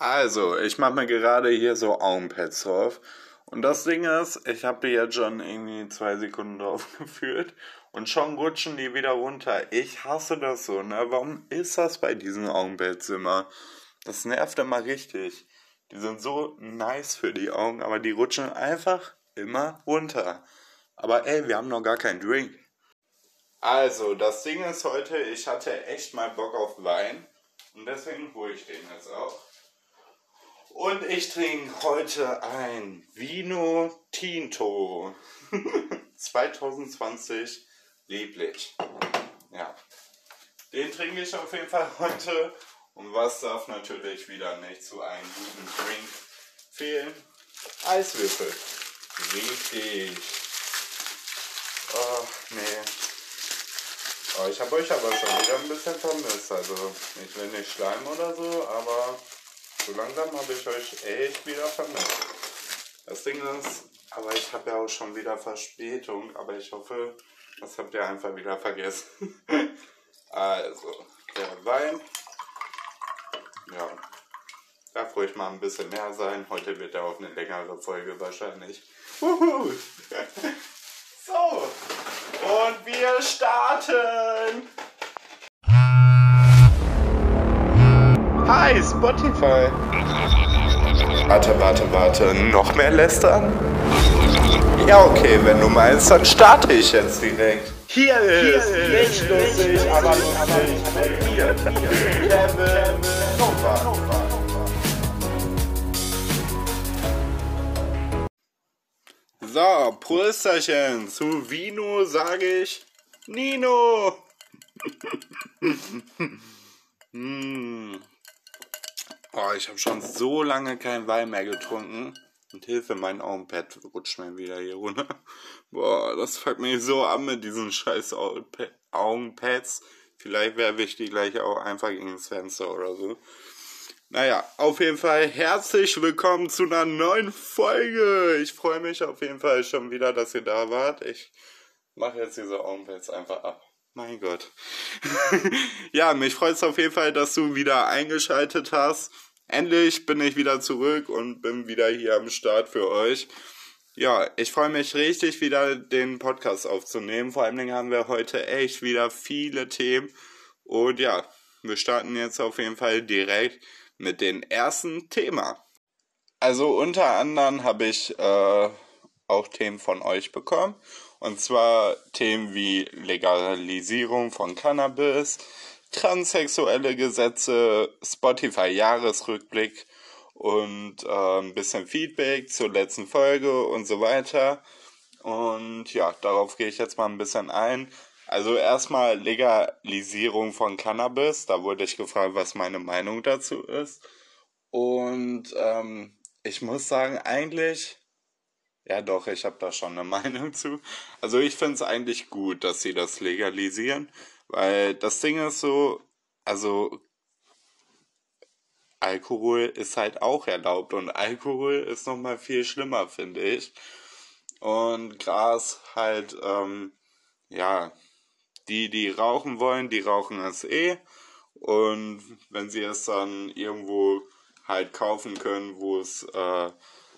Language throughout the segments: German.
Also, ich mache mir gerade hier so Augenpads drauf. Und das Ding ist, ich habe die jetzt schon irgendwie zwei Sekunden drauf geführt und schon rutschen die wieder runter. Ich hasse das so, ne? Warum ist das bei diesen Augenpads immer? Das nervt immer richtig. Die sind so nice für die Augen, aber die rutschen einfach immer runter. Aber ey, wir haben noch gar keinen Drink. Also, das Ding ist heute, ich hatte echt mal Bock auf Wein. Und deswegen hole ich den jetzt auch. Und ich trinke heute ein Vino Tinto 2020 lieblich. Ja, den trinke ich auf jeden Fall heute. Und was darf natürlich wieder nicht zu einem guten Drink fehlen? Eiswürfel. Richtig. Oh, nee. Oh, ich habe euch aber schon wieder ein bisschen vermisst. Also, ich will nicht schleimen oder so, aber so langsam habe ich euch echt wieder vermisst. Das Ding ist, aber ich habe ja auch schon wieder Verspätung, aber ich hoffe, das habt ihr einfach wieder vergessen. also, der Wein. Ja, darf ruhig mal ein bisschen mehr sein. Heute wird er auch eine längere Folge wahrscheinlich. So, und wir starten. Hi, Spotify. Warte, warte, warte. Noch mehr lästern? Ja, okay, wenn du meinst, dann starte ich jetzt direkt. Hier ist nicht lustig, aber lustig mit mir. Kevin Nova. So, Prösterchen. Zu Vino sage ich Nino. hm. Oh, ich habe schon so lange kein Wein mehr getrunken. Und Hilfe, mein Augenpad rutscht mir wieder hier runter. Boah, das fuckt mich so an mit diesen scheiß Augenpads. Vielleicht werfe ich die gleich auch einfach gegen das Fenster oder so. Naja, auf jeden Fall herzlich willkommen zu einer neuen Folge. Ich freue mich auf jeden Fall schon wieder, dass ihr da wart. Ich mache jetzt diese Augenpads einfach ab. Mein Gott. ja, mich freut es auf jeden Fall, dass du wieder eingeschaltet hast. Endlich bin ich wieder zurück und bin wieder hier am Start für euch. Ja, ich freue mich richtig, wieder den Podcast aufzunehmen. Vor allen Dingen haben wir heute echt wieder viele Themen. Und ja, wir starten jetzt auf jeden Fall direkt mit dem ersten Thema. Also unter anderem habe ich äh, auch Themen von euch bekommen. Und zwar Themen wie Legalisierung von Cannabis, transsexuelle Gesetze, Spotify-Jahresrückblick und äh, ein bisschen Feedback zur letzten Folge und so weiter. Und ja, darauf gehe ich jetzt mal ein bisschen ein. Also erstmal Legalisierung von Cannabis. Da wurde ich gefragt, was meine Meinung dazu ist. Und ähm, ich muss sagen, eigentlich, ja doch, ich habe da schon eine Meinung zu. Also ich finde es eigentlich gut, dass sie das legalisieren. Weil das Ding ist so, also Alkohol ist halt auch erlaubt und Alkohol ist nochmal viel schlimmer, finde ich. Und Gras halt, ähm, ja, die, die rauchen wollen, die rauchen es eh. Und wenn sie es dann irgendwo halt kaufen können, wo es äh,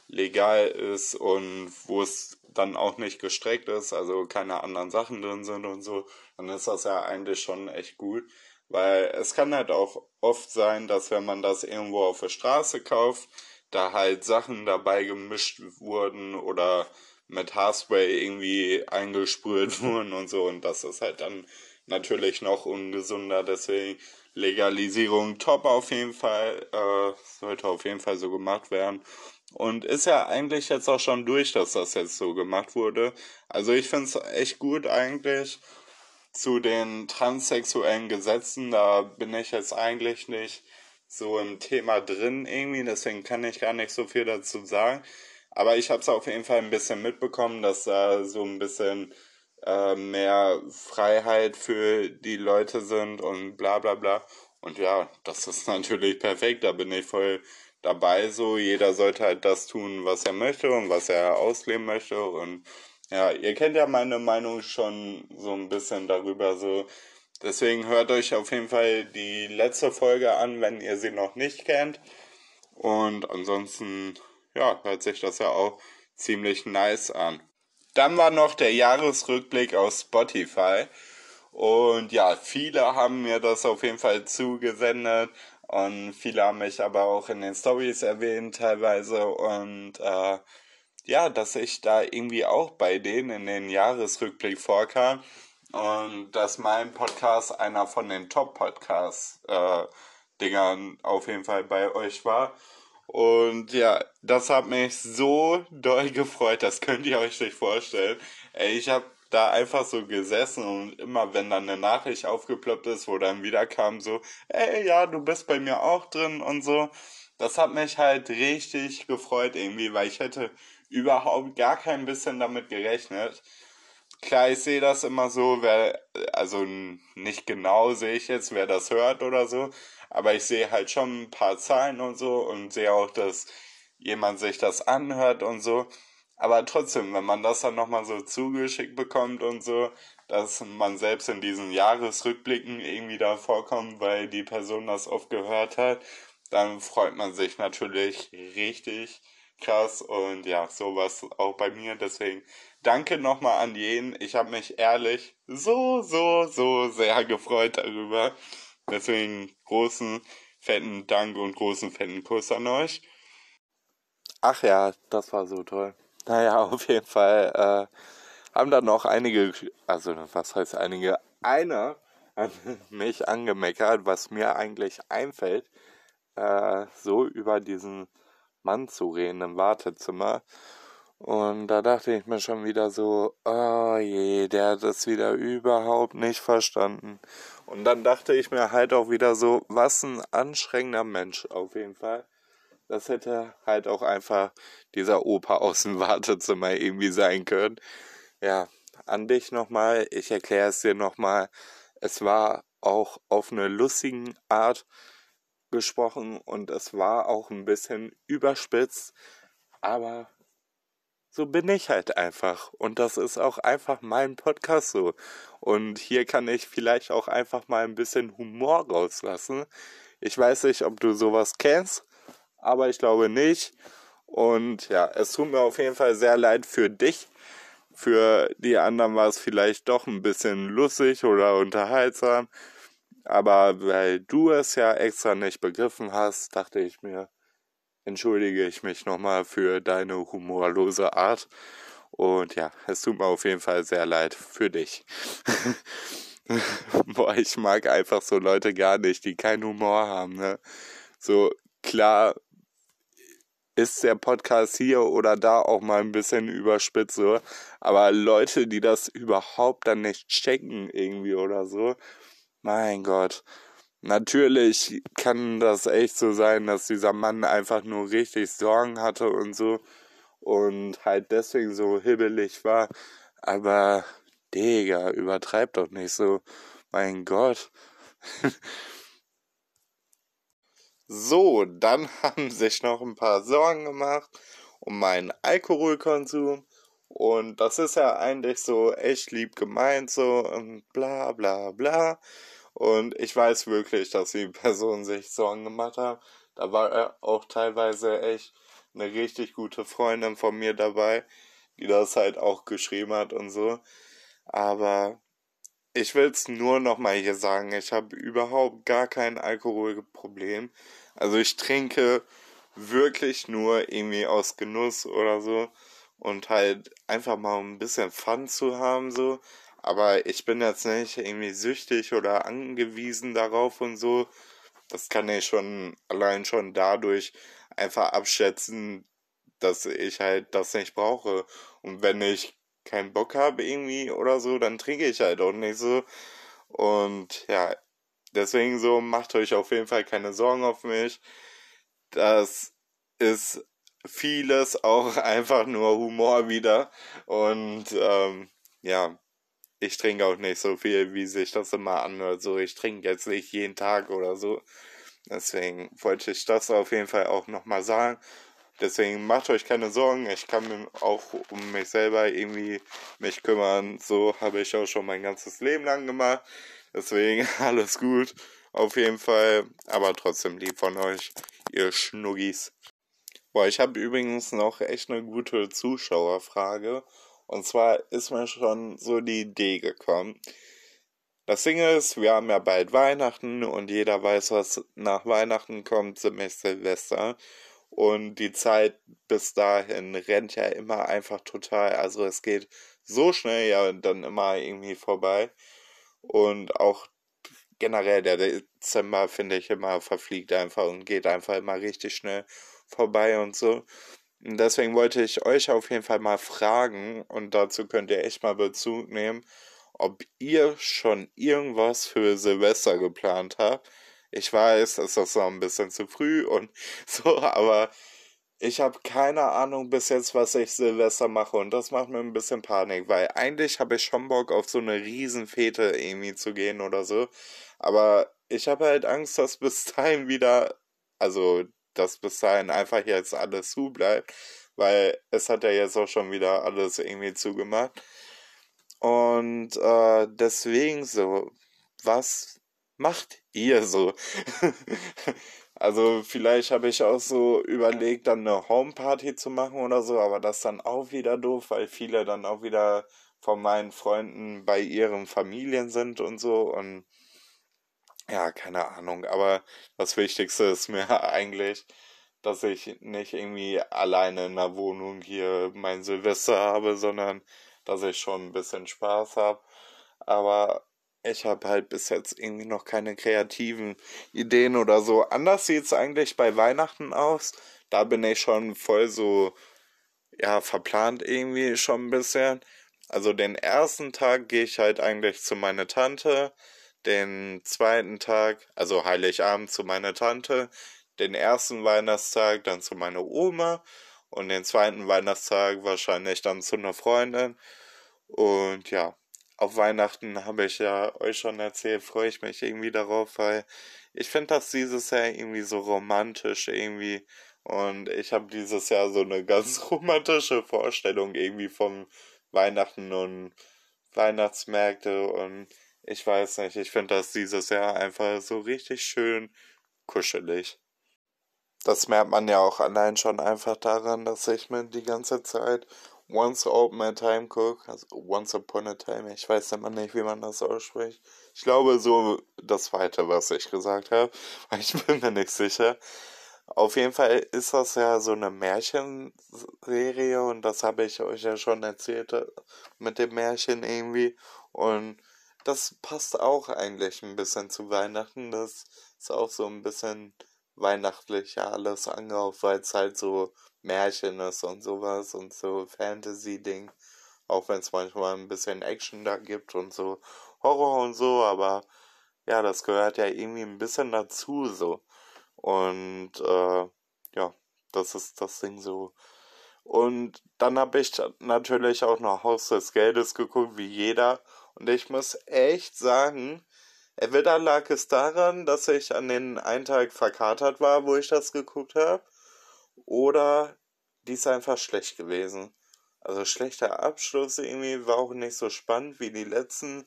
legal ist und wo es dann auch nicht gestreckt ist, also keine anderen Sachen drin sind und so, dann ist das ja eigentlich schon echt gut. Weil es kann halt auch oft sein, dass wenn man das irgendwo auf der Straße kauft, da halt Sachen dabei gemischt wurden oder mit Haarspray irgendwie eingesprüht wurden und so und das ist halt dann natürlich noch ungesunder, deswegen Legalisierung top auf jeden Fall, äh, sollte auf jeden Fall so gemacht werden. Und ist ja eigentlich jetzt auch schon durch, dass das jetzt so gemacht wurde. Also ich finde es echt gut eigentlich zu den transsexuellen Gesetzen. Da bin ich jetzt eigentlich nicht so im Thema drin irgendwie, deswegen kann ich gar nicht so viel dazu sagen. Aber ich habe es auf jeden Fall ein bisschen mitbekommen, dass da so ein bisschen äh, mehr Freiheit für die Leute sind und bla bla bla. Und ja, das ist natürlich perfekt, da bin ich voll dabei so. Jeder sollte halt das tun, was er möchte und was er ausleben möchte. Und ja, ihr kennt ja meine Meinung schon so ein bisschen darüber so. Deswegen hört euch auf jeden Fall die letzte Folge an, wenn ihr sie noch nicht kennt. Und ansonsten, ja, hört sich das ja auch ziemlich nice an. Dann war noch der Jahresrückblick auf Spotify. Und ja, viele haben mir das auf jeden Fall zugesendet. Und viele haben mich aber auch in den Stories erwähnt teilweise. Und äh, ja, dass ich da irgendwie auch bei denen in den Jahresrückblick vorkam. Und dass mein Podcast einer von den Top-Podcast-Dingern äh, auf jeden Fall bei euch war. Und ja, das hat mich so doll gefreut, das könnt ihr euch nicht vorstellen. Ey, ich habe da einfach so gesessen und immer wenn dann eine Nachricht aufgeploppt ist, wo dann wieder kam so, ey, ja, du bist bei mir auch drin und so. Das hat mich halt richtig gefreut irgendwie, weil ich hätte überhaupt gar kein bisschen damit gerechnet. Klar, ich sehe das immer so, wer, also nicht genau sehe ich jetzt, wer das hört oder so, aber ich sehe halt schon ein paar Zahlen und so und sehe auch, dass jemand sich das anhört und so. Aber trotzdem, wenn man das dann nochmal so zugeschickt bekommt und so, dass man selbst in diesen Jahresrückblicken irgendwie da vorkommt, weil die Person das oft gehört hat, dann freut man sich natürlich richtig krass und ja, sowas auch bei mir. Deswegen danke nochmal an jeden. Ich habe mich ehrlich so, so, so sehr gefreut darüber. Deswegen großen, fetten Dank und großen, fetten Kuss an euch. Ach ja, das war so toll. Naja, auf jeden Fall äh, haben dann noch einige, also was heißt einige, einer hat mich angemeckert, was mir eigentlich einfällt, äh, so über diesen Mann zu reden im Wartezimmer. Und da dachte ich mir schon wieder so, oh je, der hat es wieder überhaupt nicht verstanden. Und dann dachte ich mir halt auch wieder so, was ein anstrengender Mensch auf jeden Fall. Das hätte halt auch einfach dieser Opa aus dem Wartezimmer irgendwie sein können. Ja, an dich nochmal, ich erkläre es dir nochmal. Es war auch auf eine lustige Art gesprochen und es war auch ein bisschen überspitzt, aber so bin ich halt einfach. Und das ist auch einfach mein Podcast so. Und hier kann ich vielleicht auch einfach mal ein bisschen Humor rauslassen. Ich weiß nicht, ob du sowas kennst, aber ich glaube nicht. Und ja, es tut mir auf jeden Fall sehr leid für dich. Für die anderen war es vielleicht doch ein bisschen lustig oder unterhaltsam. Aber weil du es ja extra nicht begriffen hast, dachte ich mir, entschuldige ich mich nochmal für deine humorlose Art. Und ja, es tut mir auf jeden Fall sehr leid für dich. Boah, ich mag einfach so Leute gar nicht, die keinen Humor haben, ne? So, klar ist der Podcast hier oder da auch mal ein bisschen überspitzt, so. Aber Leute, die das überhaupt dann nicht checken irgendwie oder so, mein Gott. Natürlich kann das echt so sein, dass dieser Mann einfach nur richtig Sorgen hatte und so und halt deswegen so hibbelig war. Aber, Digga, übertreib doch nicht so. Mein Gott. so, dann haben sich noch ein paar Sorgen gemacht um meinen Alkoholkonsum. Und das ist ja eigentlich so echt lieb gemeint, so und bla bla bla. Und ich weiß wirklich, dass die Person sich Sorgen gemacht hat. Da war auch teilweise echt eine richtig gute Freundin von mir dabei, die das halt auch geschrieben hat und so. Aber ich will es nur nochmal hier sagen, ich habe überhaupt gar kein Alkoholproblem. Also ich trinke wirklich nur irgendwie aus Genuss oder so und halt einfach mal ein bisschen Fun zu haben so. Aber ich bin jetzt nicht irgendwie süchtig oder angewiesen darauf und so. Das kann ich schon allein schon dadurch einfach abschätzen, dass ich halt das nicht brauche. Und wenn ich keinen Bock habe irgendwie oder so, dann trinke ich halt auch nicht so. Und ja, deswegen so, macht euch auf jeden Fall keine Sorgen auf mich. Das ist vieles auch einfach nur Humor wieder. Und ähm, ja, ich trinke auch nicht so viel, wie sich das immer anhört. So, ich trinke jetzt nicht jeden Tag oder so. Deswegen wollte ich das auf jeden Fall auch nochmal sagen. Deswegen macht euch keine Sorgen. Ich kann auch um mich selber irgendwie mich kümmern. So habe ich auch schon mein ganzes Leben lang gemacht. Deswegen alles gut. Auf jeden Fall. Aber trotzdem lieb von euch. ihr Schnuggis. Boah, ich habe übrigens noch echt eine gute Zuschauerfrage. Und zwar ist mir schon so die Idee gekommen. Das Ding ist, wir haben ja bald Weihnachten und jeder weiß, was nach Weihnachten kommt, ziemlich Silvester. Und die Zeit bis dahin rennt ja immer einfach total. Also es geht so schnell ja dann immer irgendwie vorbei. Und auch generell der Dezember, finde ich, immer verfliegt einfach und geht einfach immer richtig schnell vorbei und so. Und deswegen wollte ich euch auf jeden Fall mal fragen, und dazu könnt ihr echt mal Bezug nehmen, ob ihr schon irgendwas für Silvester geplant habt. Ich weiß, es ist noch ein bisschen zu früh und so, aber ich habe keine Ahnung bis jetzt, was ich Silvester mache und das macht mir ein bisschen Panik, weil eigentlich habe ich schon Bock auf so eine Riesenfete irgendwie zu gehen oder so, aber ich habe halt Angst, dass bis dahin wieder, also dass bis dahin einfach jetzt alles zu bleibt, weil es hat ja jetzt auch schon wieder alles irgendwie zugemacht. Und äh, deswegen so, was macht ihr so? also vielleicht habe ich auch so überlegt, dann eine Homeparty zu machen oder so, aber das dann auch wieder doof, weil viele dann auch wieder von meinen Freunden bei ihren Familien sind und so und ja, keine Ahnung, aber das Wichtigste ist mir eigentlich, dass ich nicht irgendwie alleine in der Wohnung hier mein Silvester habe, sondern dass ich schon ein bisschen Spaß habe. Aber ich habe halt bis jetzt irgendwie noch keine kreativen Ideen oder so. Anders sieht es eigentlich bei Weihnachten aus. Da bin ich schon voll so, ja, verplant irgendwie schon ein bisschen. Also den ersten Tag gehe ich halt eigentlich zu meiner Tante. Den zweiten Tag, also Heiligabend zu meiner Tante. Den ersten Weihnachtstag dann zu meiner Oma und den zweiten Weihnachtstag wahrscheinlich dann zu einer Freundin. Und ja, auf Weihnachten habe ich ja euch schon erzählt, freue ich mich irgendwie darauf, weil ich finde das dieses Jahr irgendwie so romantisch irgendwie. Und ich habe dieses Jahr so eine ganz romantische Vorstellung irgendwie vom Weihnachten und Weihnachtsmärkte und ich weiß nicht, ich finde das dieses Jahr einfach so richtig schön kuschelig das merkt man ja auch allein schon einfach daran, dass ich mir die ganze Zeit Once Open a Time gucke, also Once Upon a Time, ich weiß immer nicht, wie man das ausspricht. Ich glaube so das zweite, was ich gesagt habe, weil ich bin mir nicht sicher. Auf jeden Fall ist das ja so eine Märchenserie und das habe ich euch ja schon erzählt äh, mit dem Märchen irgendwie. Und das passt auch eigentlich ein bisschen zu Weihnachten. Das ist auch so ein bisschen weihnachtlich ja alles angehaucht, weil es halt so Märchen ist und sowas und so Fantasy-Ding. Auch wenn es manchmal ein bisschen Action da gibt und so Horror und so, aber ja, das gehört ja irgendwie ein bisschen dazu so. Und äh, ja, das ist das Ding so. Und dann habe ich natürlich auch noch Haus des Geldes geguckt, wie jeder. Und ich muss echt sagen, Entweder lag es daran, dass ich an den einen Tag verkatert war, wo ich das geguckt habe, oder die ist einfach schlecht gewesen. Also schlechter Abschluss irgendwie war auch nicht so spannend wie die letzten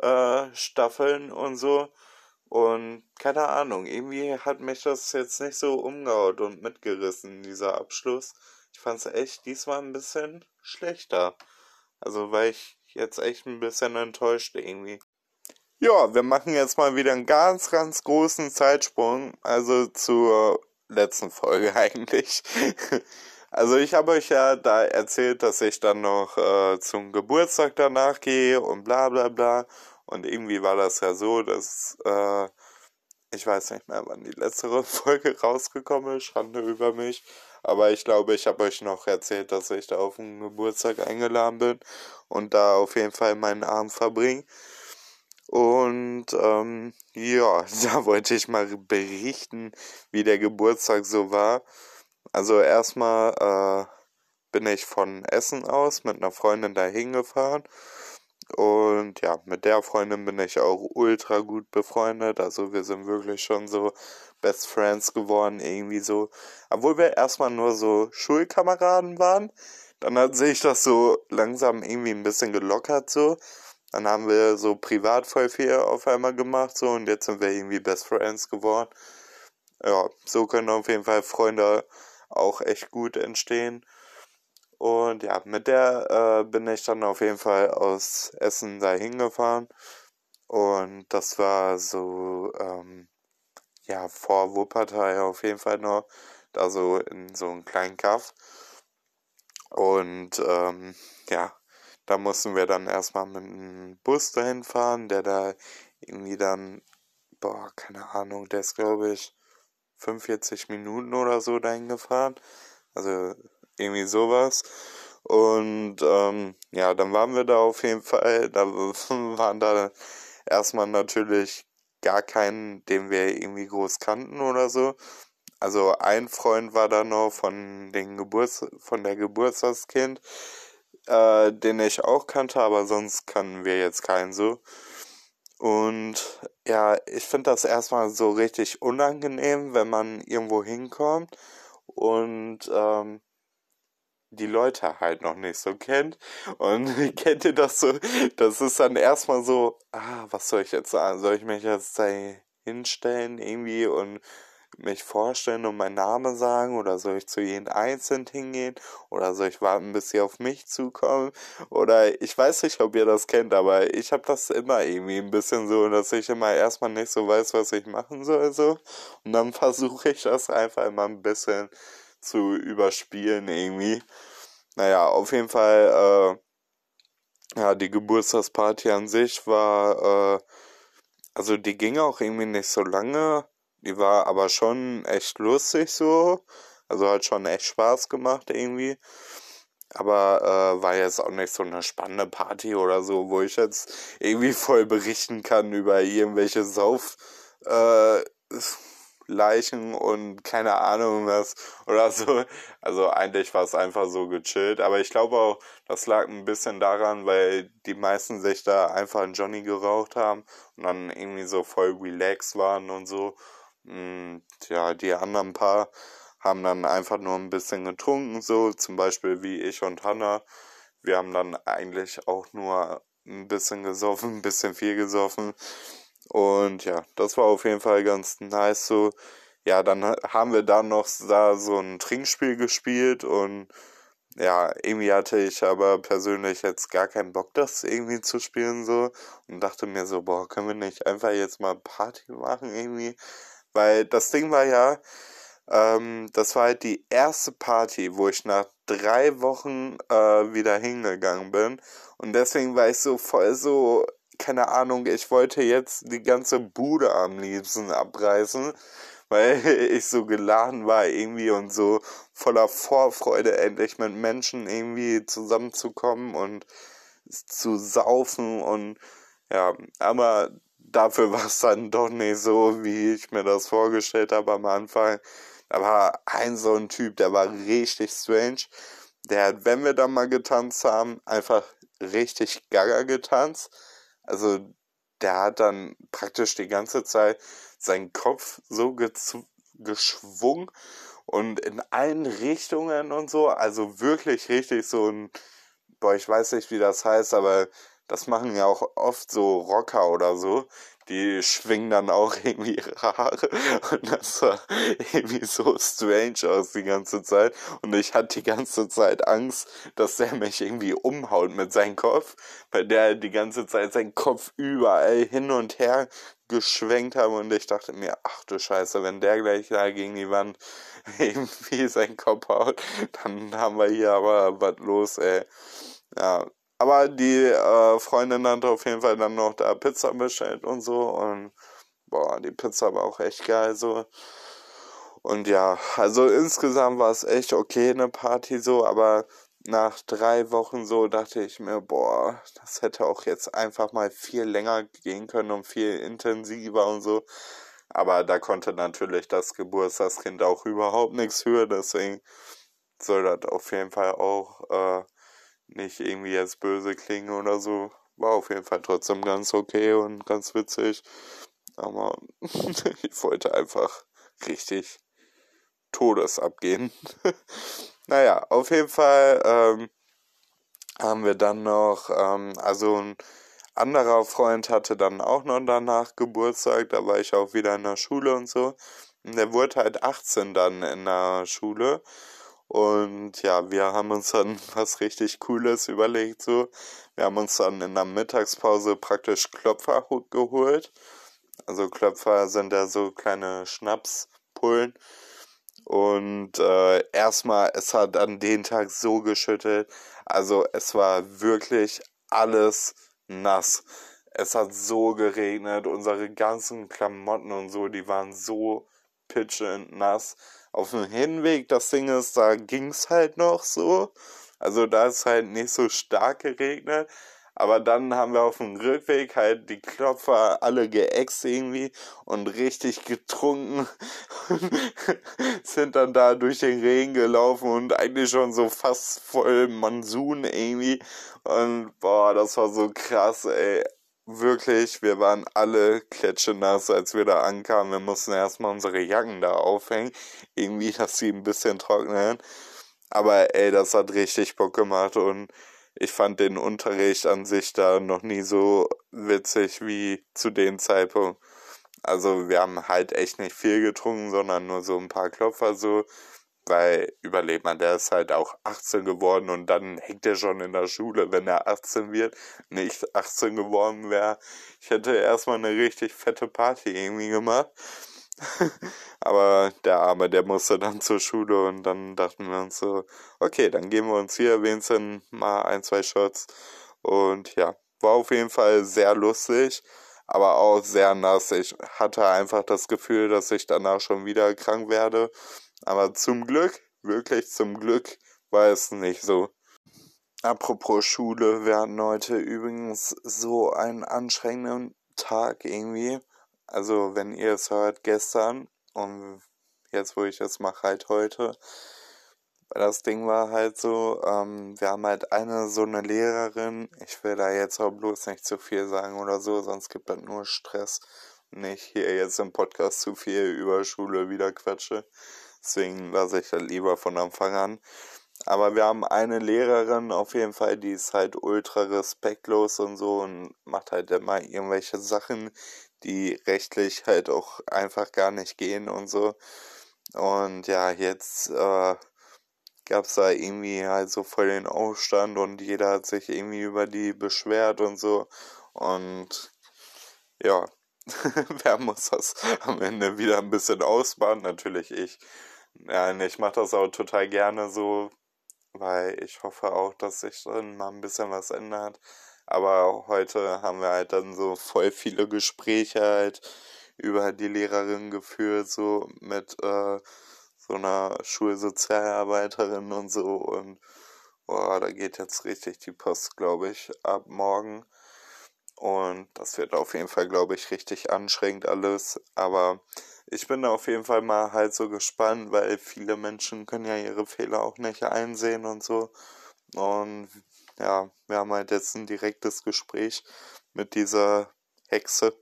äh, Staffeln und so. Und keine Ahnung, irgendwie hat mich das jetzt nicht so umgehaut und mitgerissen, dieser Abschluss. Ich fand es echt diesmal ein bisschen schlechter. Also war ich jetzt echt ein bisschen enttäuscht irgendwie. Ja, wir machen jetzt mal wieder einen ganz, ganz großen Zeitsprung, also zur letzten Folge eigentlich. Also ich habe euch ja da erzählt, dass ich dann noch äh, zum Geburtstag danach gehe und bla bla bla. Und irgendwie war das ja so, dass äh, ich weiß nicht mehr, wann die letzte Folge rausgekommen ist, Schande über mich. Aber ich glaube, ich habe euch noch erzählt, dass ich da auf den Geburtstag eingeladen bin und da auf jeden Fall meinen Abend verbringe. Und ähm, ja, da wollte ich mal berichten, wie der Geburtstag so war. Also erstmal äh, bin ich von Essen aus mit einer Freundin dahin gefahren. Und ja, mit der Freundin bin ich auch ultra gut befreundet. Also wir sind wirklich schon so Best Friends geworden, irgendwie so. Obwohl wir erstmal nur so Schulkameraden waren. Dann hat sich das so langsam irgendwie ein bisschen gelockert so. Dann haben wir so privat voll viel auf einmal gemacht, so, und jetzt sind wir irgendwie Best Friends geworden. ja, so können auf jeden Fall Freunde auch echt gut entstehen. Und ja, mit der äh, bin ich dann auf jeden Fall aus Essen dahin gefahren. Und das war so, ähm, ja, vor Wuppertal auf jeden Fall noch, da so in so einem kleinen Kaff. Und ähm, ja, da mussten wir dann erstmal mit einem Bus dahin fahren, der da irgendwie dann, boah, keine Ahnung, der ist glaube ich 45 Minuten oder so dahin gefahren. Also irgendwie sowas. Und ähm, ja, dann waren wir da auf jeden Fall. Da waren da erstmal natürlich gar keinen, den wir irgendwie groß kannten oder so. Also ein Freund war da noch von den Geburts von der Geburtstagskind, äh, den ich auch kannte, aber sonst kannten wir jetzt keinen so. Und ja, ich finde das erstmal so richtig unangenehm, wenn man irgendwo hinkommt und ähm, die Leute halt noch nicht so kennt. Und kennt ihr das so? Das ist dann erstmal so, ah, was soll ich jetzt sagen? Soll ich mich jetzt da hinstellen irgendwie und mich vorstellen und meinen Namen sagen? Oder soll ich zu jedem einzeln hingehen? Oder soll ich warten, bis sie auf mich zukommen? Oder ich weiß nicht, ob ihr das kennt, aber ich habe das immer irgendwie ein bisschen so, dass ich immer erstmal nicht so weiß, was ich machen soll so. Und dann versuche ich das einfach immer ein bisschen zu überspielen irgendwie. Naja, auf jeden Fall, äh, ja, die Geburtstagsparty an sich war, äh, also die ging auch irgendwie nicht so lange die war aber schon echt lustig so. Also hat schon echt Spaß gemacht irgendwie. Aber äh, war jetzt auch nicht so eine spannende Party oder so, wo ich jetzt irgendwie voll berichten kann über irgendwelche Sauf. Äh, Leichen und keine Ahnung was oder so. Also eigentlich war es einfach so gechillt. Aber ich glaube auch, das lag ein bisschen daran, weil die meisten sich da einfach einen Johnny geraucht haben und dann irgendwie so voll relaxed waren und so. Und ja, die anderen paar haben dann einfach nur ein bisschen getrunken, so zum Beispiel wie ich und Hanna. Wir haben dann eigentlich auch nur ein bisschen gesoffen, ein bisschen viel gesoffen. Und ja, das war auf jeden Fall ganz nice so. Ja, dann haben wir dann noch da so ein Trinkspiel gespielt und ja, irgendwie hatte ich aber persönlich jetzt gar keinen Bock, das irgendwie zu spielen so und dachte mir so, boah, können wir nicht einfach jetzt mal Party machen irgendwie? Weil das Ding war ja, ähm, das war halt die erste Party, wo ich nach drei Wochen äh, wieder hingegangen bin. Und deswegen war ich so voll so, keine Ahnung, ich wollte jetzt die ganze Bude am liebsten abreißen, weil ich so geladen war irgendwie und so voller Vorfreude, endlich mit Menschen irgendwie zusammenzukommen und zu saufen und ja, aber dafür war es dann doch nicht so, wie ich mir das vorgestellt habe am Anfang. Da war ein so ein Typ, der war richtig strange. Der hat, wenn wir dann mal getanzt haben, einfach richtig gaga getanzt. Also der hat dann praktisch die ganze Zeit seinen Kopf so geschwungen und in allen Richtungen und so. Also wirklich richtig so ein, boah, ich weiß nicht, wie das heißt, aber das machen ja auch oft so Rocker oder so. Die schwingen dann auch irgendwie ihre Haare. Und das sah irgendwie so strange aus die ganze Zeit. Und ich hatte die ganze Zeit Angst, dass der mich irgendwie umhaut mit seinem Kopf. Weil der die ganze Zeit seinen Kopf überall hin und her geschwenkt hat. Und ich dachte mir, ach du Scheiße, wenn der gleich da gegen die Wand irgendwie seinen Kopf haut, dann haben wir hier aber was los, ey. Ja, aber die äh, Freundin hat auf jeden Fall dann noch da Pizza bestellt und so. Und boah, die Pizza war auch echt geil so. Und ja, also insgesamt war es echt okay, eine Party so, aber nach drei Wochen so dachte ich mir, boah, das hätte auch jetzt einfach mal viel länger gehen können und viel intensiver und so. Aber da konnte natürlich das Geburtstagskind auch überhaupt nichts für, deswegen soll das auf jeden Fall auch äh, nicht irgendwie jetzt böse klingen oder so. War auf jeden Fall trotzdem ganz okay und ganz witzig. Aber ich wollte einfach richtig Todes abgehen. naja, auf jeden Fall ähm, haben wir dann noch, ähm, also ein anderer Freund hatte dann auch noch danach Geburtstag, da war ich auch wieder in der Schule und so. der wurde halt 18 dann in der Schule. Und ja, wir haben uns dann was richtig Cooles überlegt, so. Wir haben uns dann in der Mittagspause praktisch Klopfer geholt. Also Klopfer sind ja so kleine Schnapspullen. Und äh, erstmal, es hat an den Tag so geschüttet. Also es war wirklich alles nass. Es hat so geregnet. Unsere ganzen Klamotten und so, die waren so pitchend nass. Auf dem Hinweg, das Ding ist, da ging's halt noch so. Also da ist halt nicht so stark geregnet. Aber dann haben wir auf dem Rückweg halt die Klopfer alle geäxt irgendwie und richtig getrunken. sind dann da durch den Regen gelaufen und eigentlich schon so fast voll Monsun irgendwie. Und boah, das war so krass, ey. Wirklich, wir waren alle klatschenass, als wir da ankamen. Wir mussten erstmal unsere Jacken da aufhängen. Irgendwie, dass sie ein bisschen trocknen. Aber ey, das hat richtig Bock gemacht und ich fand den Unterricht an sich da noch nie so witzig wie zu dem Zeitpunkt. Also wir haben halt echt nicht viel getrunken, sondern nur so ein paar Klopfer so, weil überlebt man, der ist halt auch 18 geworden und dann hängt er schon in der Schule, wenn er 18 wird, nicht 18 geworden wäre. Ich hätte erstmal eine richtig fette Party irgendwie gemacht. Aber der Arme, der musste dann zur Schule und dann dachten wir uns so, okay, dann geben wir uns hier wenigstens mal ein, zwei Shots. Und ja, war auf jeden Fall sehr lustig, aber auch sehr nass. Ich hatte einfach das Gefühl, dass ich danach schon wieder krank werde. Aber zum Glück, wirklich zum Glück, war es nicht so. Apropos Schule, wir hatten heute übrigens so einen anstrengenden Tag irgendwie. Also, wenn ihr es hört, gestern und jetzt, wo ich es mache, halt heute. Das Ding war halt so, ähm, wir haben halt eine so eine Lehrerin, ich will da jetzt auch bloß nicht zu viel sagen oder so, sonst gibt es nur Stress. Nicht hier jetzt im Podcast zu viel über Schule wieder quatsche. Deswegen lasse ich das lieber von Anfang an. Aber wir haben eine Lehrerin auf jeden Fall, die ist halt ultra respektlos und so und macht halt immer irgendwelche Sachen, die rechtlich halt auch einfach gar nicht gehen und so. Und ja, jetzt äh, gab es da irgendwie halt so voll den Aufstand und jeder hat sich irgendwie über die beschwert und so. Und ja, wer muss das am Ende wieder ein bisschen ausbaden? Natürlich ich. Ja, ich mache das auch total gerne so, weil ich hoffe auch, dass sich dann mal ein bisschen was ändert. Aber heute haben wir halt dann so voll viele Gespräche halt über die Lehrerin geführt, so mit äh, so einer Schulsozialarbeiterin und so. Und boah, da geht jetzt richtig die Post, glaube ich, ab morgen. Und das wird auf jeden Fall, glaube ich, richtig anstrengend alles. Aber ich bin auf jeden Fall mal halt so gespannt, weil viele Menschen können ja ihre Fehler auch nicht einsehen und so. Und ja, wir haben halt jetzt ein direktes Gespräch mit dieser Hexe.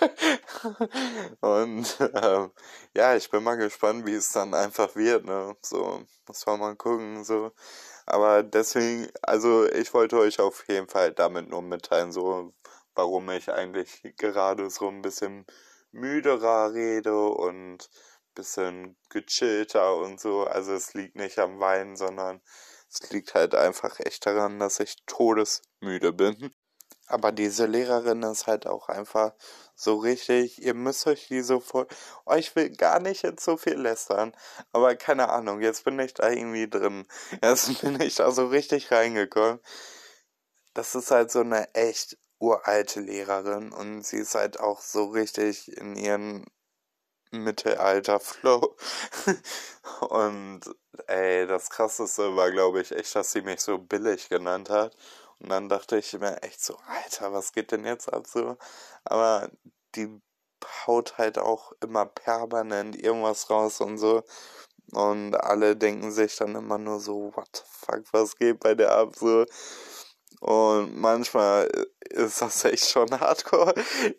und ähm, ja, ich bin mal gespannt, wie es dann einfach wird, ne? So, muss man mal gucken, so. Aber deswegen, also ich wollte euch auf jeden Fall damit nur mitteilen, so, warum ich eigentlich gerade so ein bisschen müderer rede und bisschen gechillter und so. Also es liegt nicht am Wein, sondern es liegt halt einfach echt daran, dass ich todesmüde bin. Aber diese Lehrerin ist halt auch einfach so richtig, ihr müsst euch die so voll. Oh, ich will gar nicht jetzt so viel lästern, aber keine Ahnung, jetzt bin ich da irgendwie drin. Jetzt bin ich da so richtig reingekommen. Das ist halt so eine echt uralte Lehrerin und sie ist halt auch so richtig in ihren Mittelalter-Flow. und ey, das krasseste war, glaube ich, echt, dass sie mich so billig genannt hat. Und dann dachte ich mir echt so, Alter, was geht denn jetzt ab so? Aber die haut halt auch immer permanent irgendwas raus und so. Und alle denken sich dann immer nur so, what the fuck, was geht bei der ab so? Und manchmal ist das echt schon hardcore.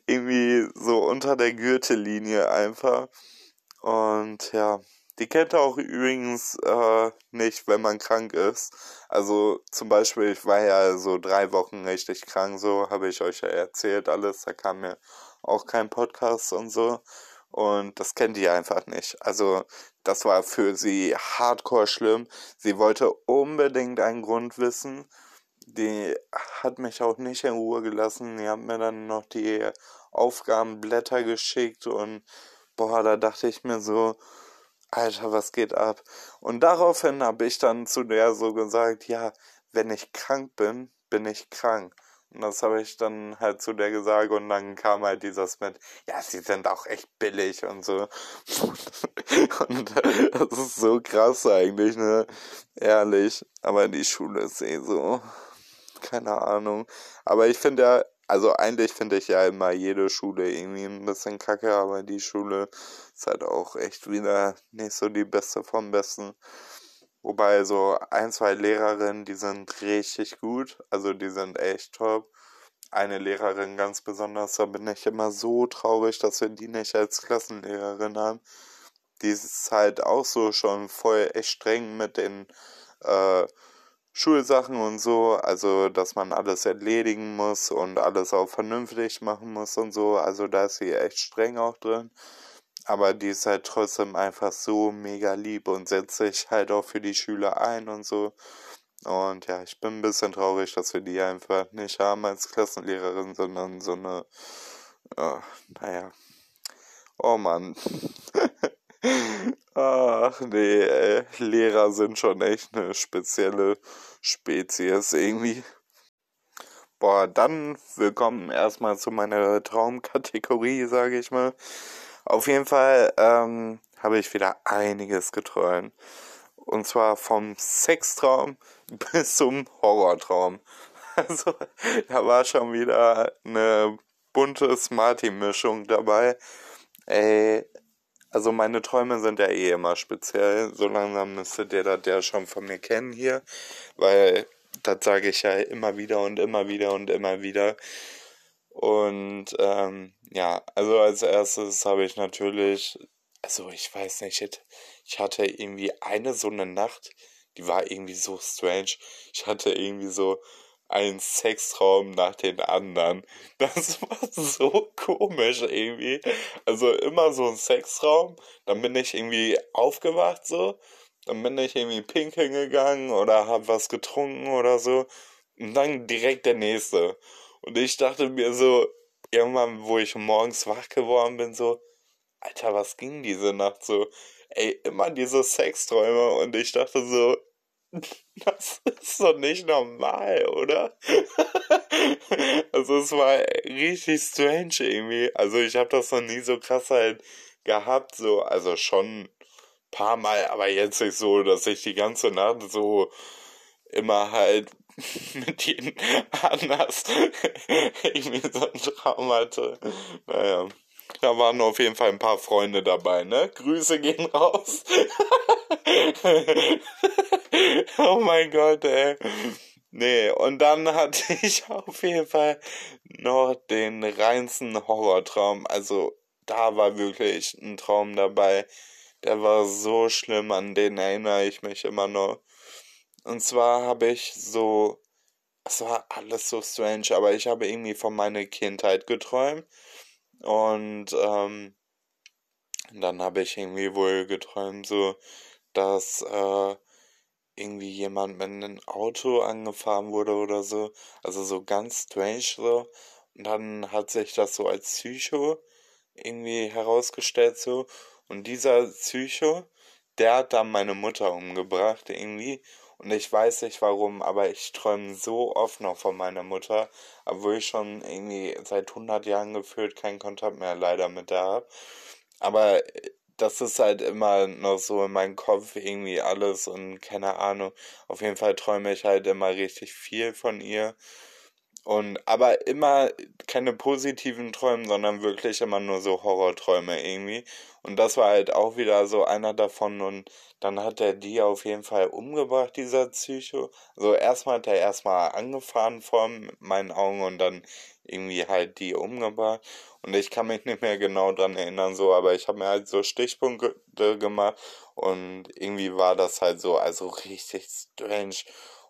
Irgendwie so unter der Gürtellinie einfach. Und ja, die kennt ihr auch übrigens äh, nicht, wenn man krank ist. Also zum Beispiel, ich war ja so drei Wochen richtig krank, so habe ich euch ja erzählt alles. Da kam mir auch kein Podcast und so. Und das kennt die einfach nicht. Also das war für sie hardcore schlimm. Sie wollte unbedingt einen Grund wissen. Die hat mich auch nicht in Ruhe gelassen. Die hat mir dann noch die Aufgabenblätter geschickt und boah, da dachte ich mir so, Alter, was geht ab? Und daraufhin habe ich dann zu der so gesagt, ja, wenn ich krank bin, bin ich krank. Und das habe ich dann halt zu der gesagt und dann kam halt dieses mit, ja, sie sind auch echt billig und so. und das ist so krass eigentlich, ne? Ehrlich. Aber die Schule ist eh so, keine Ahnung. Aber ich finde ja, also eigentlich finde ich ja immer jede Schule irgendwie ein bisschen kacke, aber die Schule ist halt auch echt wieder nicht so die beste vom Besten. Wobei so ein, zwei Lehrerinnen, die sind richtig gut, also die sind echt top. Eine Lehrerin ganz besonders, da bin ich immer so traurig, dass wir die nicht als Klassenlehrerin haben. Die ist halt auch so schon voll echt streng mit den äh, Schulsachen und so, also dass man alles erledigen muss und alles auch vernünftig machen muss und so, also da ist sie echt streng auch drin. Aber die ist halt trotzdem einfach so mega lieb und setzt sich halt auch für die Schüler ein und so. Und ja, ich bin ein bisschen traurig, dass wir die einfach nicht haben als Klassenlehrerin, sondern so eine, oh, naja, oh Mann. Ach nee, ey. Lehrer sind schon echt eine spezielle Spezies irgendwie. Boah, dann willkommen erstmal zu meiner Traumkategorie, sage ich mal. Auf jeden Fall ähm, habe ich wieder einiges geträumt. Und zwar vom Sextraum bis zum Horrortraum. Also, da war schon wieder eine bunte Smarty-Mischung dabei. Ey, also meine Träume sind ja eh immer speziell. So langsam müsstet ihr das ja schon von mir kennen hier. Weil das sage ich ja immer wieder und immer wieder und immer wieder. Und ähm, ja, also als erstes habe ich natürlich, also ich weiß nicht, ich hatte irgendwie eine so eine Nacht, die war irgendwie so strange. Ich hatte irgendwie so ein Sextraum nach den anderen. Das war so komisch irgendwie. Also immer so ein Sextraum, dann bin ich irgendwie aufgewacht so, dann bin ich irgendwie pinkeln gegangen oder hab was getrunken oder so und dann direkt der nächste. Und ich dachte mir so, irgendwann, wo ich morgens wach geworden bin, so, Alter, was ging diese Nacht so? Ey, immer diese Sexträume und ich dachte so, das ist doch nicht normal, oder? also es war richtig strange irgendwie. Also ich habe das noch nie so krass halt gehabt, so, also schon ein paar Mal, aber jetzt nicht so, dass ich die ganze Nacht so immer halt mit jedem anders irgendwie so ein Traum hatte. Naja. Da waren auf jeden Fall ein paar Freunde dabei, ne? Grüße gehen raus. oh mein Gott, ey. Nee, und dann hatte ich auf jeden Fall noch den reinsten Horrortraum. Also, da war wirklich ein Traum dabei. Der war so schlimm, an den erinnere ich mich immer noch. Und zwar habe ich so, es war alles so strange, aber ich habe irgendwie von meiner Kindheit geträumt. Und ähm, dann habe ich irgendwie wohl geträumt, so, dass äh, irgendwie jemand mit einem Auto angefahren wurde oder so. Also so ganz strange so. Und dann hat sich das so als Psycho irgendwie herausgestellt so. Und dieser Psycho, der hat dann meine Mutter umgebracht irgendwie. Und ich weiß nicht warum, aber ich träume so oft noch von meiner Mutter, obwohl ich schon irgendwie seit 100 Jahren gefühlt keinen Kontakt mehr leider mit der habe. Aber das ist halt immer noch so in meinem Kopf irgendwie alles und keine Ahnung. Auf jeden Fall träume ich halt immer richtig viel von ihr. Und aber immer keine positiven Träume, sondern wirklich immer nur so Horrorträume irgendwie. Und das war halt auch wieder so einer davon. Und dann hat er die auf jeden Fall umgebracht, dieser Psycho. Also erstmal hat er erstmal angefahren vor meinen Augen und dann irgendwie halt die umgebracht. Und ich kann mich nicht mehr genau dran erinnern, so, aber ich habe mir halt so Stichpunkte gemacht und irgendwie war das halt so, also richtig strange.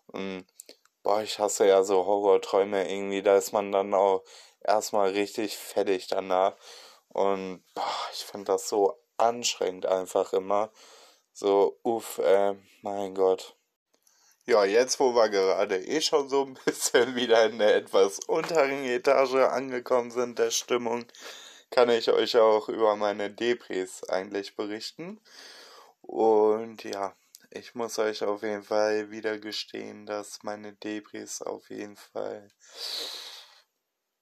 Und boah, ich hasse ja so Horrorträume irgendwie, da ist man dann auch erstmal richtig fertig danach. Und boah, ich finde das so anstrengend einfach immer. So, uff, äh, mein Gott. Ja, jetzt wo wir gerade eh schon so ein bisschen wieder in der etwas unteren Etage angekommen sind der Stimmung, kann ich euch auch über meine Depris eigentlich berichten. Und ja, ich muss euch auf jeden Fall wieder gestehen, dass meine Debris auf jeden Fall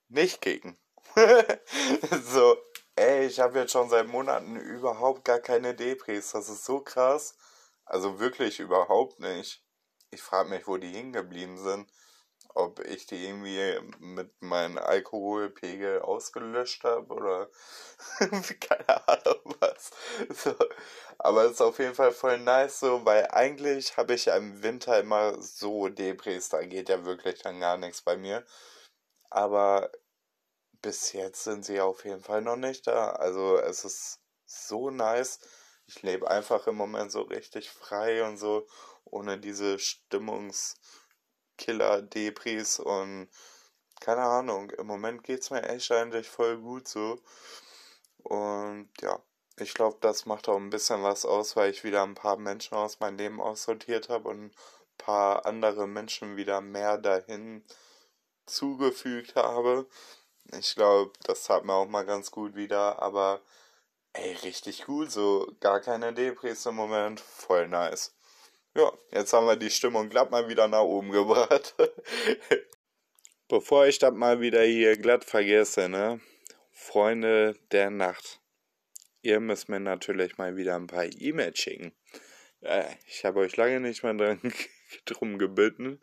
nicht kicken. so, ey, ich habe jetzt schon seit Monaten überhaupt gar keine Debris. Das ist so krass. Also wirklich überhaupt nicht. Ich frage mich, wo die hingeblieben sind ob ich die irgendwie mit meinem Alkoholpegel ausgelöscht habe oder keine Ahnung was. So. Aber es ist auf jeden Fall voll nice so, weil eigentlich habe ich im Winter immer so Debris, da geht ja wirklich dann gar nichts bei mir. Aber bis jetzt sind sie auf jeden Fall noch nicht da. Also es ist so nice. Ich lebe einfach im Moment so richtig frei und so, ohne diese Stimmungs- Killer-Depris und keine Ahnung, im Moment geht es mir echt eigentlich voll gut so. Und ja, ich glaube, das macht auch ein bisschen was aus, weil ich wieder ein paar Menschen aus meinem Leben aussortiert habe und ein paar andere Menschen wieder mehr dahin zugefügt habe. Ich glaube, das hat mir auch mal ganz gut wieder, aber ey, richtig gut, so gar keine Depris im Moment, voll nice. Ja, jetzt haben wir die Stimmung glatt mal wieder nach oben gebracht. Bevor ich das mal wieder hier glatt vergesse, ne? Freunde der Nacht. Ihr müsst mir natürlich mal wieder ein paar E-Mails schicken. Äh, ich habe euch lange nicht mehr dran, drum gebeten.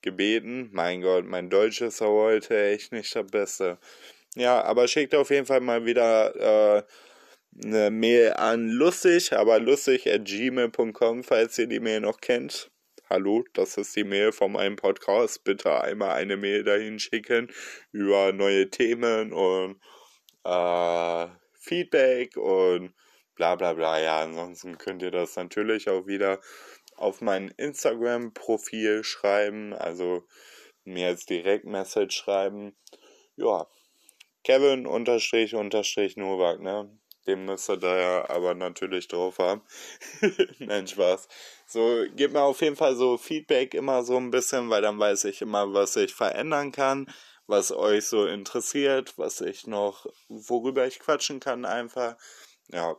Gebeten. Mein Gott, mein Deutsch ist heute echt nicht das Beste. Ja, aber schickt auf jeden Fall mal wieder äh, eine Mail an lustig, aber lustig at gmail.com, falls ihr die Mail noch kennt. Hallo, das ist die Mail von meinem Podcast. Bitte einmal eine Mail dahin schicken über neue Themen und äh, Feedback und bla bla bla. Ja, ansonsten könnt ihr das natürlich auch wieder auf mein Instagram-Profil schreiben, also mir als Direktmessage schreiben. Ja, Kevin unterstrich unterstrich Novak, ne? Den müsst ihr da ja aber natürlich drauf haben. Nein, Spaß. So, gebt mir auf jeden Fall so Feedback immer so ein bisschen, weil dann weiß ich immer, was ich verändern kann, was euch so interessiert, was ich noch, worüber ich quatschen kann einfach. Ja.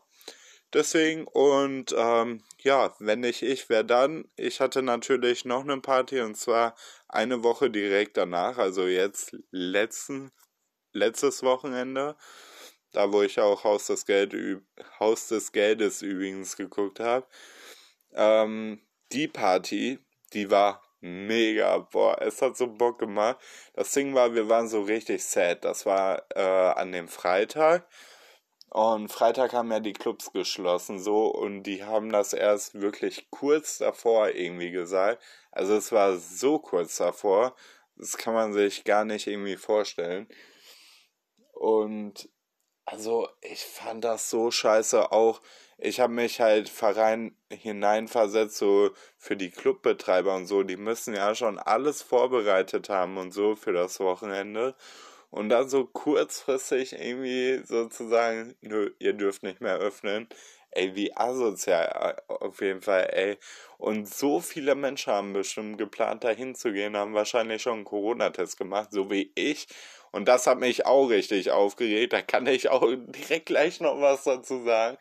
Deswegen und ähm, ja, wenn nicht ich, wer dann? Ich hatte natürlich noch eine Party und zwar eine Woche direkt danach, also jetzt letzten, letztes Wochenende da wo ich auch Haus des, Geld, Haus des Geldes übrigens geguckt habe. Ähm, die Party, die war mega. Boah, es hat so Bock gemacht. Das Ding war, wir waren so richtig sad. Das war äh, an dem Freitag. Und Freitag haben ja die Clubs geschlossen, so, und die haben das erst wirklich kurz davor irgendwie gesagt. Also es war so kurz davor, das kann man sich gar nicht irgendwie vorstellen. Und also, ich fand das so scheiße auch. Ich habe mich halt verein hineinversetzt, so für die Clubbetreiber und so. Die müssen ja schon alles vorbereitet haben und so für das Wochenende. Und dann so kurzfristig irgendwie sozusagen, nö, ihr dürft nicht mehr öffnen. Ey, wie asozial auf jeden Fall, ey. Und so viele Menschen haben bestimmt geplant, da hinzugehen, haben wahrscheinlich schon einen Corona-Test gemacht, so wie ich. Und das hat mich auch richtig aufgeregt. Da kann ich auch direkt gleich noch was dazu sagen.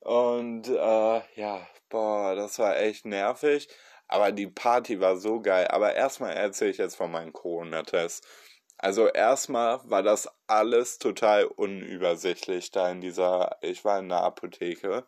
Und äh, ja, boah, das war echt nervig. Aber die Party war so geil. Aber erstmal erzähle ich jetzt von meinem Corona-Test. Also erstmal war das alles total unübersichtlich da in dieser, ich war in der Apotheke.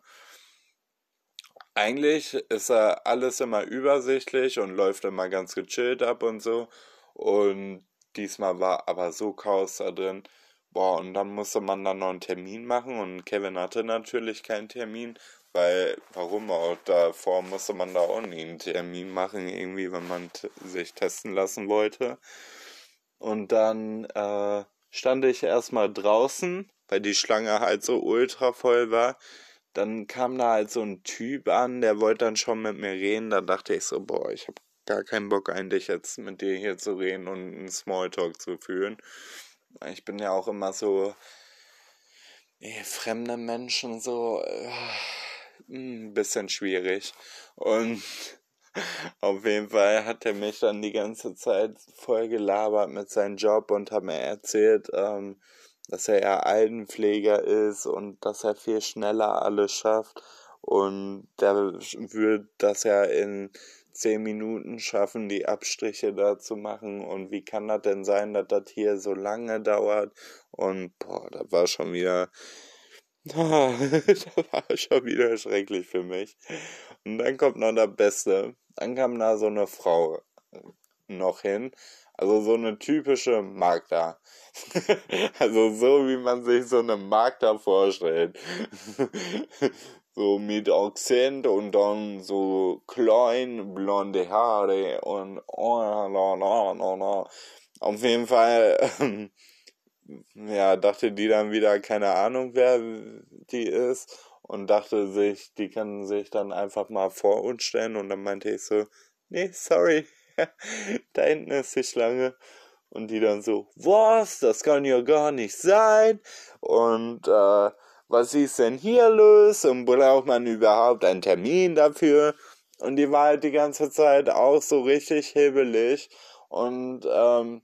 Eigentlich ist da alles immer übersichtlich und läuft immer ganz gechillt ab und so. Und Diesmal war aber so Chaos da drin. Boah, und dann musste man dann noch einen Termin machen und Kevin hatte natürlich keinen Termin, weil, warum auch, davor musste man da auch nie einen Termin machen, irgendwie, wenn man sich testen lassen wollte. Und dann äh, stand ich erstmal draußen, weil die Schlange halt so ultra voll war. Dann kam da halt so ein Typ an, der wollte dann schon mit mir reden. Da dachte ich so, boah, ich habe gar keinen Bock eigentlich jetzt mit dir hier zu reden und einen Smalltalk zu führen. Ich bin ja auch immer so, nee, fremde Menschen so äh, ein bisschen schwierig. Und auf jeden Fall hat er mich dann die ganze Zeit voll gelabert mit seinem Job und hat mir erzählt, ähm, dass er ja Altenpfleger ist und dass er viel schneller alles schafft. Und der wird das ja in zehn Minuten schaffen, die Abstriche da zu machen. Und wie kann das denn sein, dass das hier so lange dauert? Und boah, das war schon wieder das war schon wieder schrecklich für mich. Und dann kommt noch das Beste. Dann kam da so eine Frau noch hin, also so eine typische Magda. also so wie man sich so eine Magda vorstellt. so mit Akzent und dann so klein blonde Haare und oh, no, no, no, no. auf jeden Fall ja dachte die dann wieder keine Ahnung wer die ist und dachte sich die kann sich dann einfach mal vor uns stellen und dann meinte ich so nee sorry da hinten ist die Schlange. Und die dann so, was, das kann ja gar nicht sein. Und äh, was ist denn hier los? Und braucht man überhaupt einen Termin dafür? Und die war halt die ganze Zeit auch so richtig hebelig. Und ähm,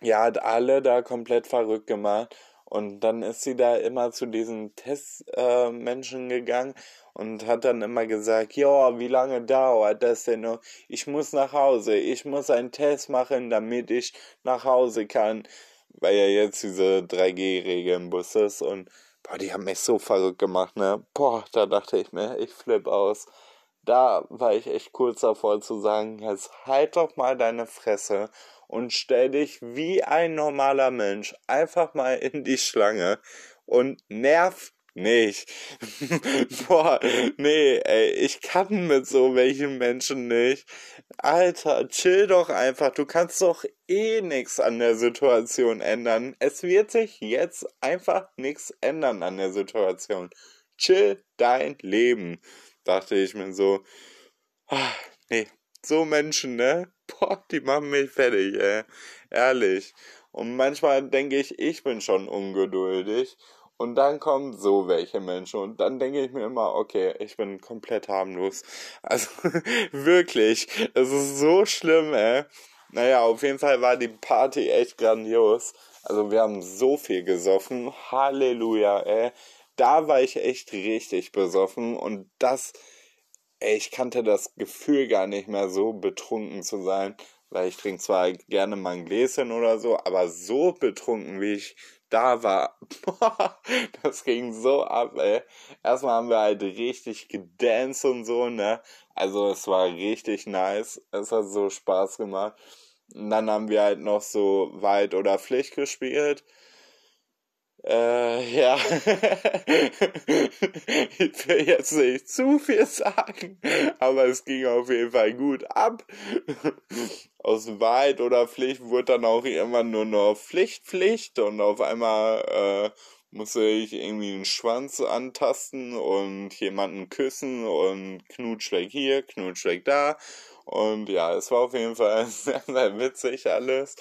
ja, hat alle da komplett verrückt gemacht. Und dann ist sie da immer zu diesen Testmenschen äh, gegangen und hat dann immer gesagt, ja, wie lange dauert das denn noch? Ich muss nach Hause, ich muss einen Test machen, damit ich nach Hause kann, weil ja jetzt diese 3G-Regel im Bus ist und boah, die haben mich so verrückt gemacht, ne? Boah, da dachte ich mir, ich flipp aus. Da war ich echt kurz davor zu sagen, jetzt halt doch mal deine Fresse und stell dich wie ein normaler Mensch einfach mal in die Schlange und nerv nicht. Boah, nee, ey, ich kann mit so welchen Menschen nicht. Alter, chill doch einfach. Du kannst doch eh nichts an der Situation ändern. Es wird sich jetzt einfach nichts ändern an der Situation. Chill dein Leben. Dachte ich mir so. Ah, nee, so Menschen, ne? Boah, die machen mich fertig, ey. Ehrlich. Und manchmal denke ich, ich bin schon ungeduldig. Und dann kommen so welche Menschen. Und dann denke ich mir immer, okay, ich bin komplett harmlos. Also wirklich, es ist so schlimm, ey. Naja, auf jeden Fall war die Party echt grandios. Also wir haben so viel gesoffen. Halleluja, ey. Da war ich echt richtig besoffen. Und das ey, ich kannte das Gefühl gar nicht mehr so betrunken zu sein, weil ich trinke zwar gerne mal ein Gläschen oder so, aber so betrunken, wie ich da war, das ging so ab, ey. Erstmal haben wir halt richtig gedanced und so, ne? Also es war richtig nice. Es hat so Spaß gemacht. Und dann haben wir halt noch so Wald oder Pflicht gespielt. Äh, ja. ich will jetzt nicht zu viel sagen, aber es ging auf jeden Fall gut ab. Aus Wahrheit oder Pflicht wurde dann auch irgendwann nur noch Pflicht, Pflicht und auf einmal äh, musste ich irgendwie einen Schwanz antasten und jemanden küssen und Knutschleck hier, Knutschleck da. Und ja, es war auf jeden Fall sehr, sehr witzig alles.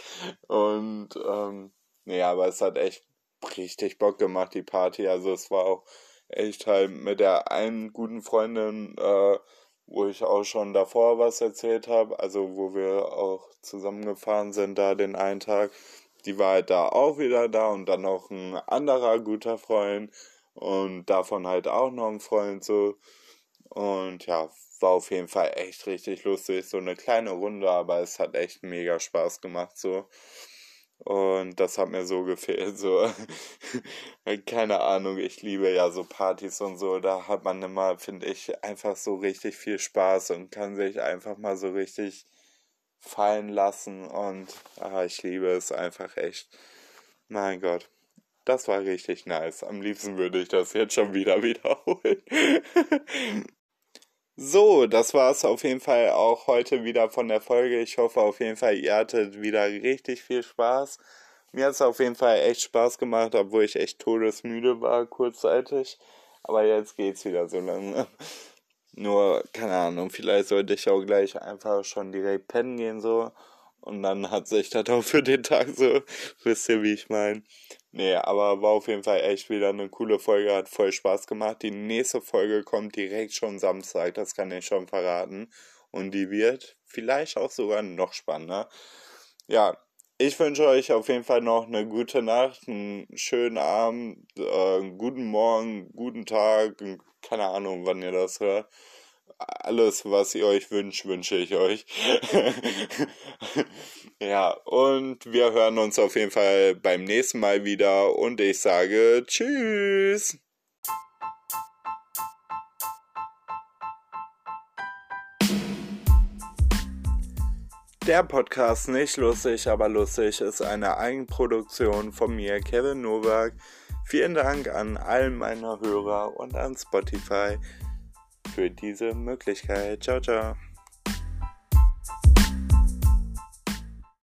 Und ähm, ja, aber es hat echt richtig Bock gemacht, die Party. Also es war auch echt halt mit der einen guten Freundin, äh, wo ich auch schon davor was erzählt habe, also wo wir auch zusammengefahren sind da den einen Tag. Die war halt da auch wieder da und dann noch ein anderer guter Freund und davon halt auch noch ein Freund so. Und ja, war auf jeden Fall echt richtig lustig. So eine kleine Runde, aber es hat echt mega Spaß gemacht so. Und das hat mir so gefehlt, so, keine Ahnung, ich liebe ja so Partys und so, da hat man immer, finde ich, einfach so richtig viel Spaß und kann sich einfach mal so richtig fallen lassen und ah, ich liebe es einfach echt. Mein Gott, das war richtig nice. Am liebsten würde ich das jetzt schon wieder wiederholen. So, das war's auf jeden Fall auch heute wieder von der Folge. Ich hoffe auf jeden Fall, ihr hattet wieder richtig viel Spaß. Mir hat's auf jeden Fall echt Spaß gemacht, obwohl ich echt todesmüde war kurzzeitig. Aber jetzt geht's wieder so lange. Nur, keine Ahnung, vielleicht sollte ich auch gleich einfach schon direkt pennen gehen so. Und dann hat sich das auch für den Tag so, wisst ihr, wie ich meine. Nee, aber war auf jeden Fall echt wieder eine coole Folge, hat voll Spaß gemacht. Die nächste Folge kommt direkt schon Samstag, das kann ich schon verraten. Und die wird vielleicht auch sogar noch spannender. Ja, ich wünsche euch auf jeden Fall noch eine gute Nacht, einen schönen Abend, äh, guten Morgen, guten Tag, keine Ahnung, wann ihr das hört. Alles, was ihr euch wünscht, wünsche ich euch. ja, und wir hören uns auf jeden Fall beim nächsten Mal wieder und ich sage Tschüss. Der Podcast Nicht lustig, aber lustig ist eine Eigenproduktion von mir, Kevin Nowak. Vielen Dank an all meine Hörer und an Spotify für diese Möglichkeit. Ciao, ciao.